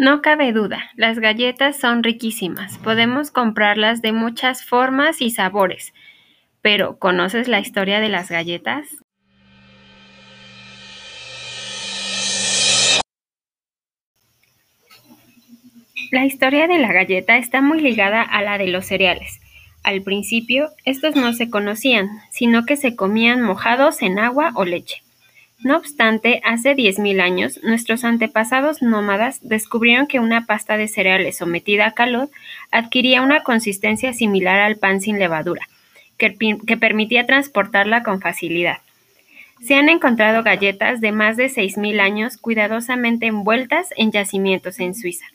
No cabe duda, las galletas son riquísimas. Podemos comprarlas de muchas formas y sabores. Pero, ¿conoces la historia de las galletas? La historia de la galleta está muy ligada a la de los cereales. Al principio, estos no se conocían, sino que se comían mojados en agua o leche. No obstante, hace 10.000 años, nuestros antepasados nómadas descubrieron que una pasta de cereales sometida a calor adquiría una consistencia similar al pan sin levadura, que, que permitía transportarla con facilidad. Se han encontrado galletas de más de 6.000 años cuidadosamente envueltas en yacimientos en Suiza.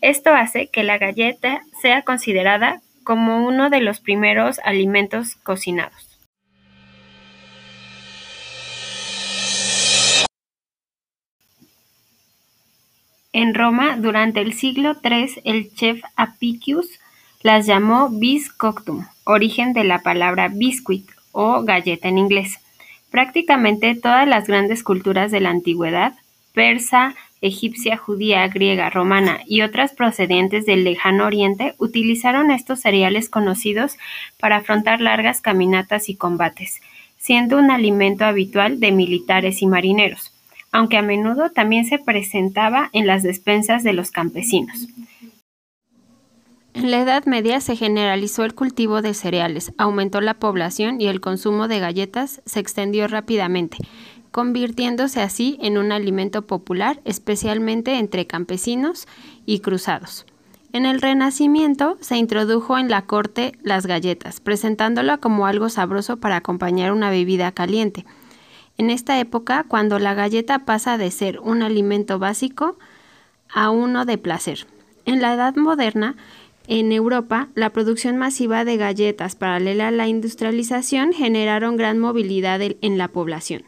Esto hace que la galleta sea considerada como uno de los primeros alimentos cocinados. En Roma, durante el siglo III, el chef Apicius las llamó biscoctum, origen de la palabra biscuit o galleta en inglés. Prácticamente todas las grandes culturas de la antigüedad, persa, egipcia, judía, griega, romana y otras procedentes del lejano oriente, utilizaron estos cereales conocidos para afrontar largas caminatas y combates, siendo un alimento habitual de militares y marineros aunque a menudo también se presentaba en las despensas de los campesinos. En la Edad Media se generalizó el cultivo de cereales, aumentó la población y el consumo de galletas se extendió rápidamente, convirtiéndose así en un alimento popular, especialmente entre campesinos y cruzados. En el Renacimiento se introdujo en la corte las galletas, presentándola como algo sabroso para acompañar una bebida caliente en esta época cuando la galleta pasa de ser un alimento básico a uno de placer. En la Edad Moderna, en Europa, la producción masiva de galletas paralela a la industrialización generaron gran movilidad en la población.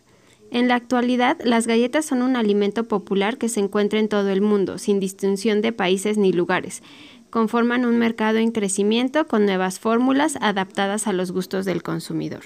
En la actualidad, las galletas son un alimento popular que se encuentra en todo el mundo, sin distinción de países ni lugares. Conforman un mercado en crecimiento con nuevas fórmulas adaptadas a los gustos del consumidor.